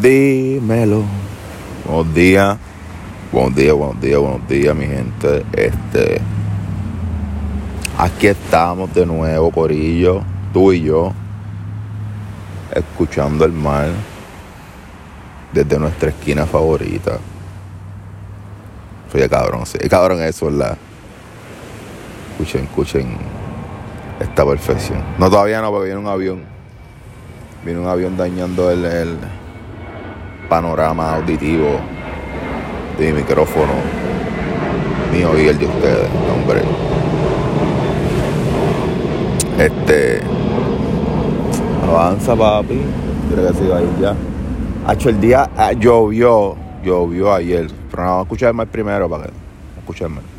Dímelo. Buenos días. Buenos días, buenos días, buenos días, mi gente. Este. Aquí estamos de nuevo, Corillo. Tú y yo. Escuchando el mar. Desde nuestra esquina favorita. Soy cabrón, sí. Cabrón eso, ¿verdad? Escuchen, escuchen esta perfección. No, todavía no, porque viene un avión. Viene un avión dañando el, el panorama auditivo de mi micrófono mío y el de ustedes, hombre. Este. Avanza, papi. Creo que se iba a ir ya. hecho el día ah, llovió, llovió ayer. Pero no, vamos a escuchar más primero para que. Escucharme.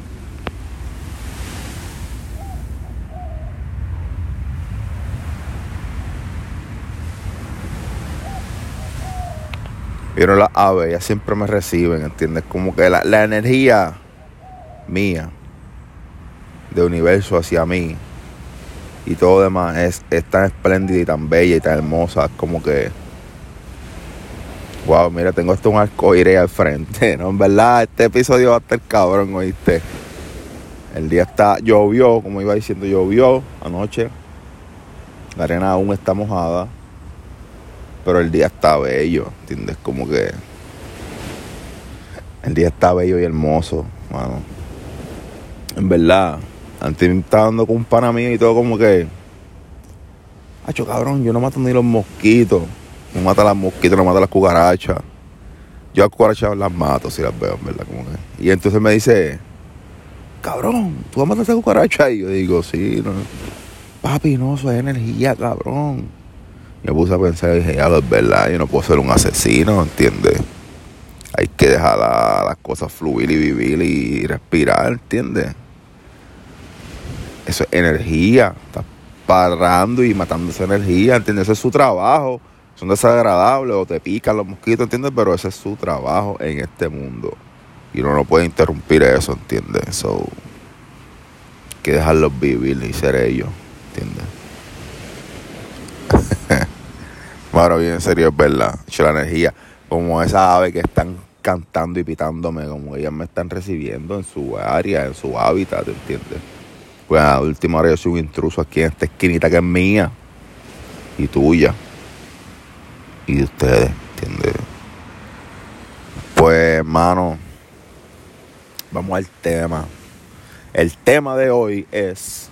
Vieron las aves, ellas siempre me reciben, ¿entiendes? Como que la, la energía mía, de universo hacia mí, y todo demás es, es tan espléndida y tan bella y tan hermosa. Es como que. Wow, mira, tengo esto un arcoíris al frente, ¿no? En verdad, este episodio va a estar cabrón, ¿oíste? El día está. Llovió, como iba diciendo, llovió anoche. La arena aún está mojada. Pero el día está bello, ¿entiendes? Como que. El día está bello y hermoso, mano. En verdad. Antes me estaba dando con un pana mío y todo como que. Hacho cabrón, yo no mato ni los mosquitos. No mata las mosquitos, no mata las cucarachas. Yo a cucarachas las mato si las veo, en verdad. Como que. Y entonces me dice, cabrón, ¿tú vas a matar esa cucaracha? Y yo digo, sí, no. Papi, no, eso es energía, cabrón. Me puse a pensar y dije, ya, es verdad, yo no puedo ser un asesino, ¿entiendes? Hay que dejar las cosas fluir y vivir y respirar, ¿entiendes? Eso es energía. Está parando y matando esa energía, ¿entiendes? Ese es su trabajo. Son desagradables o te pican los mosquitos, ¿entiendes? Pero ese es su trabajo en este mundo. Y uno no puede interrumpir eso, ¿entiendes? So, hay que dejarlos vivir y ser ellos, ¿entiendes? Bueno, bien en serio, es verdad. la energía. Como esa ave que están cantando y pitándome, como ellas me están recibiendo en su área, en su hábitat, ¿entiendes? Pues a última hora yo soy un intruso aquí en esta esquinita que es mía y tuya y de ustedes, ¿entiendes? Pues, hermano, vamos al tema. El tema de hoy es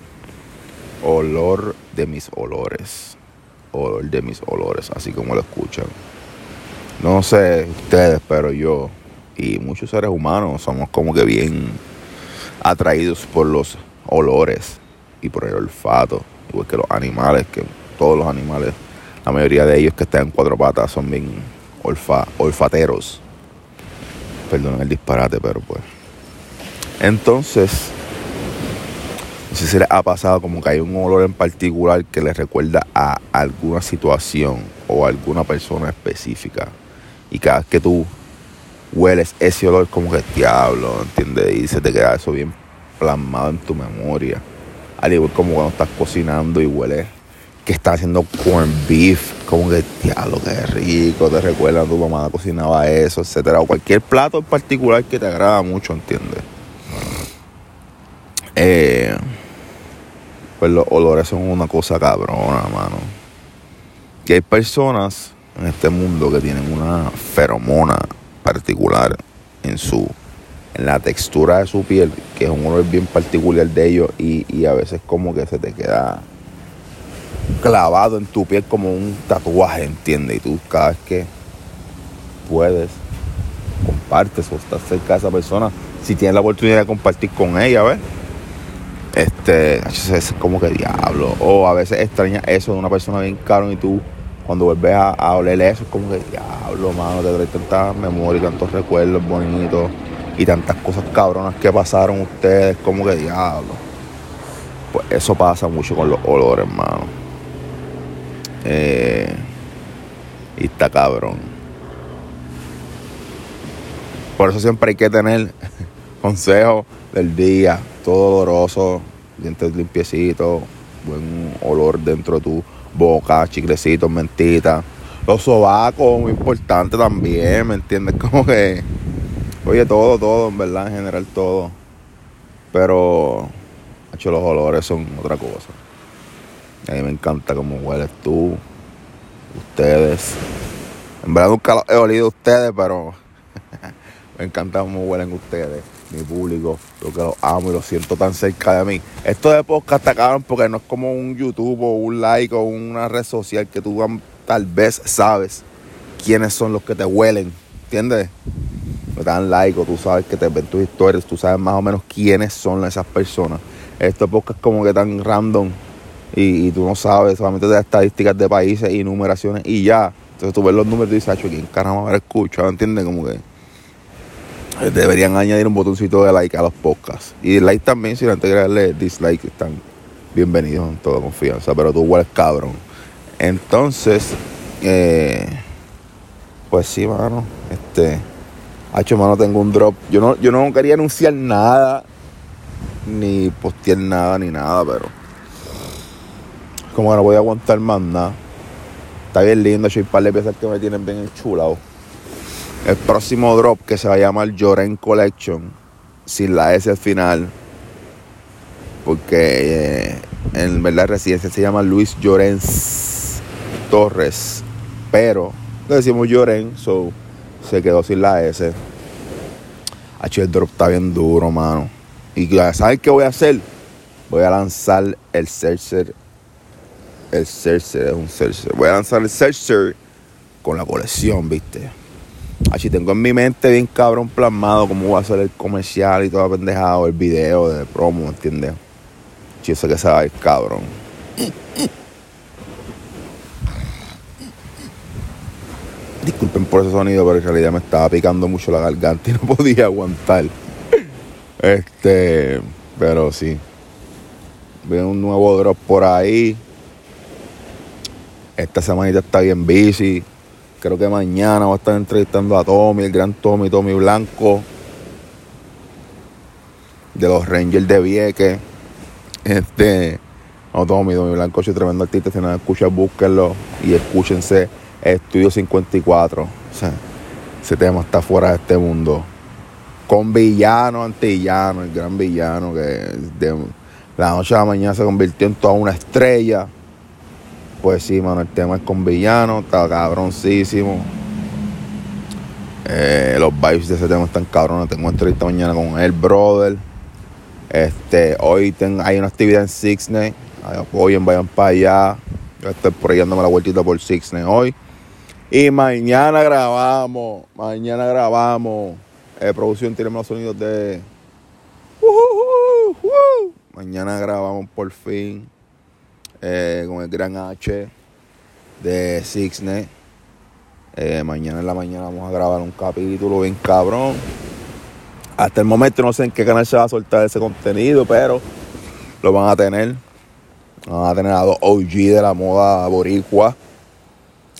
olor de mis olores. Olor de mis olores, así como lo escuchan. No sé ustedes, pero yo y muchos seres humanos somos como que bien atraídos por los olores y por el olfato, igual que los animales, que todos los animales, la mayoría de ellos que están en cuatro patas son bien olfa, olfateros. Perdonen el disparate, pero pues. Entonces, no sé si les ha pasado como que hay un olor en particular que les recuerda a alguna situación o alguna persona específica. Y cada vez que tú hueles ese olor, como que diablo, ¿entiendes? Y se te queda eso bien plasmado en tu memoria. Al igual como cuando estás cocinando y huele que estás haciendo corn beef, como que, diablo, qué rico, te recuerda tu mamá cocinaba eso, etcétera. O cualquier plato en particular que te agrada mucho, ¿entiendes? Eh, pues los olores son una cosa cabrona, mano. Y hay personas en este mundo que tienen una feromona particular en su en la textura de su piel, que es un olor bien particular de ellos y, a veces como que se te queda clavado en tu piel como un tatuaje, ¿entiendes? Y tú cada vez que puedes, compartes o estás cerca de esa persona, si tienes la oportunidad de compartir con ella, ¿ves? Este, es como que diablo. O a veces extraña eso de una persona bien caro y tú cuando vuelves a, a oler eso es como que diablo, mano, te trae tanta memoria y tantos recuerdos bonitos y tantas cosas cabronas que pasaron ustedes, como que diablo. Pues eso pasa mucho con los olores, hermano. Eh, y está cabrón. Por eso siempre hay que tener consejo del día, todo oloroso, dientes limpiecitos, buen olor dentro de tu boca, chiclecitos, mentitas, Los sobacos, muy importante también, ¿me entiendes? Como que, oye, todo, todo, en verdad, en general todo. Pero, hecho, los olores son otra cosa. A mí me encanta cómo hueles tú, ustedes. En verdad nunca he olido ustedes, pero me encanta cómo huelen ustedes, mi público, lo que los amo y lo siento tan cerca de mí. Esto de podcast acaban porque no es como un YouTube o un like o una red social que tú tal vez sabes quiénes son los que te huelen, ¿entiendes? Me dan like o tú sabes que te ven tus historias, tú sabes más o menos quiénes son esas personas. Esto podcast como que tan random y, tú no sabes, solamente de estadísticas de países y numeraciones y ya. Entonces tú ves los números y dices, ¿quién caramba me escucha? ¿Entiendes? Como que deberían añadir un botoncito de like a los podcasts. Y like también, si no antes de darle dislike, están bienvenidos en toda confianza. Pero tú hueles cabrón. Entonces, eh, pues sí, mano. Este, hecho, mano, tengo un drop. Yo no, yo no quería anunciar nada, ni postear nada, ni nada, pero como que no voy a aguantar más nada. Está bien lindo, hay un par de piezas que me tienen bien enchulado. El próximo drop que se va a llamar Lloren Collection, sin la S al final, porque eh, en verdad residencia se llama Luis Llorens Torres, pero le decimos Lloren, so se quedó sin la S. H, el drop está bien duro, mano. Y ¿sabes qué voy a hacer? Voy a lanzar el Searcher el Cercer es un Cercer. Voy a lanzar el Cercer con la colección, ¿viste? Así tengo en mi mente bien cabrón plasmado cómo va a ser el comercial y todo pendejado, el video de promo, ¿entiendes? Yo sé que se va cabrón. Disculpen por ese sonido, pero en realidad me estaba picando mucho la garganta y no podía aguantar. Este, pero sí. Veo un nuevo drop por ahí. Esta semanita está bien busy. Creo que mañana voy a estar entrevistando a Tommy, el gran Tommy, Tommy Blanco, de los Rangers de Vieques. Este, no, Tommy, Tommy Blanco es un tremendo artista. Si no escuchan, búsquenlo y escúchense Estudio 54. O sea, ese tema está fuera de este mundo. Con villano, antillano, el gran villano que de la noche a la mañana se convirtió en toda una estrella pues sí, mano, el tema es con villano, está cabroncísimo. Eh, los vibes de ese tema están cabrones. Tengo entrevista mañana con el brother. Este, hoy hay una actividad en Sixney. Hoy vayan para allá. Yo estoy por ahí dándome la vueltita por Sixney hoy. Y mañana grabamos. Mañana grabamos. Eh, producción, tenemos los sonidos de. Mañana grabamos por fin eh, con el gran H de Sixnet. Eh, mañana en la mañana vamos a grabar un capítulo bien cabrón. Hasta el momento no sé en qué canal se va a soltar ese contenido, pero lo van a tener. Van a tener a dos OG de la moda boricua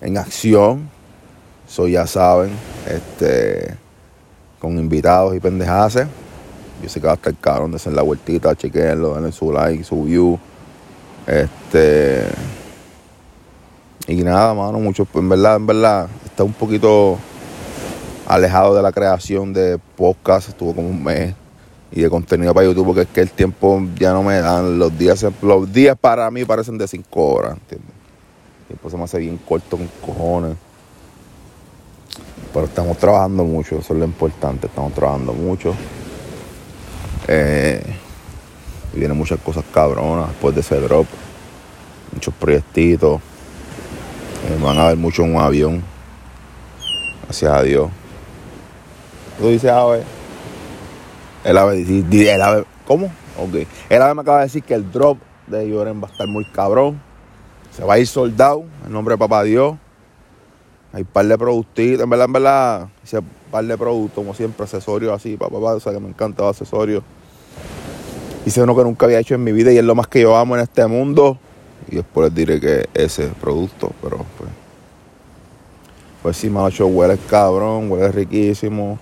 en acción. Eso ya saben. Este, con invitados y pendejaces. Yo sé que va a estar cabrón de hacer la vueltita, chequenlo, denle su like, su view. Este. Y nada, mano, mucho, en verdad, en verdad, está un poquito alejado de la creación de podcast, estuvo como un mes y de contenido para YouTube, porque es que el tiempo ya no me dan, los días, los días para mí parecen de 5 horas, ¿entiendes? El tiempo se me hace bien corto con cojones. Pero estamos trabajando mucho, eso es lo importante, estamos trabajando mucho. Eh, y vienen muchas cosas cabronas después de ese drop. Muchos proyectitos. Eh, van a ver mucho en un avión. Gracias a Dios. Tú dices ave. El ave, el ave, ¿cómo? Ok. El ave me acaba de decir que el drop de Lloren va a estar muy cabrón. Se va a ir soldado, en nombre de papá Dios. Hay un par de productitos, en verdad, en verdad, ese par de productos, como siempre, accesorios así, papá, papá, o sea que me encanta los accesorios. Hice uno que nunca había hecho en mi vida y es lo más que yo amo en este mundo. Y después les diré que ese producto, pero pues. Pues sí, macho, huele cabrón, huele riquísimo.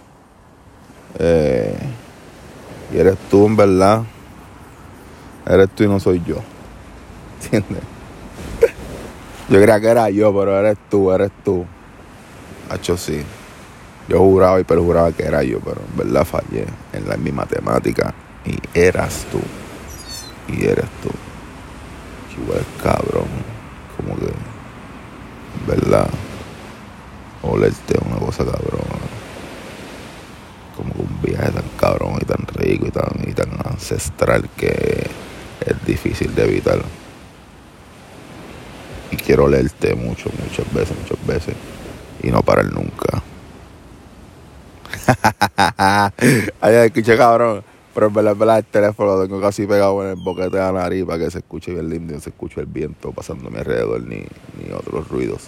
Eh, y eres tú, en verdad. Eres tú y no soy yo. ¿Entiendes? Yo creía que era yo, pero eres tú, eres tú. Hacho, sí. Yo juraba y perjuraba que era yo, pero en verdad fallé en, la, mi matemática. Y eras tú. Y eres tú. Igual cabrón. Como que. Verdad. Olerte una cosa cabrón. Como que un viaje tan cabrón y tan rico y tan, y tan ancestral que es difícil de evitar. Y quiero leerte mucho, muchas veces, muchas veces. Y no parar nunca. Ay, escuché cabrón. Pero en verdad, en verdad, el teléfono lo tengo casi pegado en el boquete de la nariz para que se escuche bien y no se escuche el viento mi alrededor ni, ni otros ruidos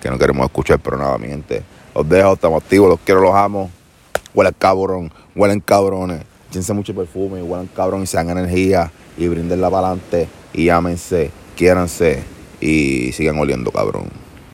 que no queremos escuchar. Pero nada, mi gente, os dejo, estamos activos, los quiero, los amo. Huelen cabrón, huelen cabrones. Échense mucho perfume, huelen cabrón y sean energía y brindenla para adelante y llámense, quiéranse y sigan oliendo cabrón.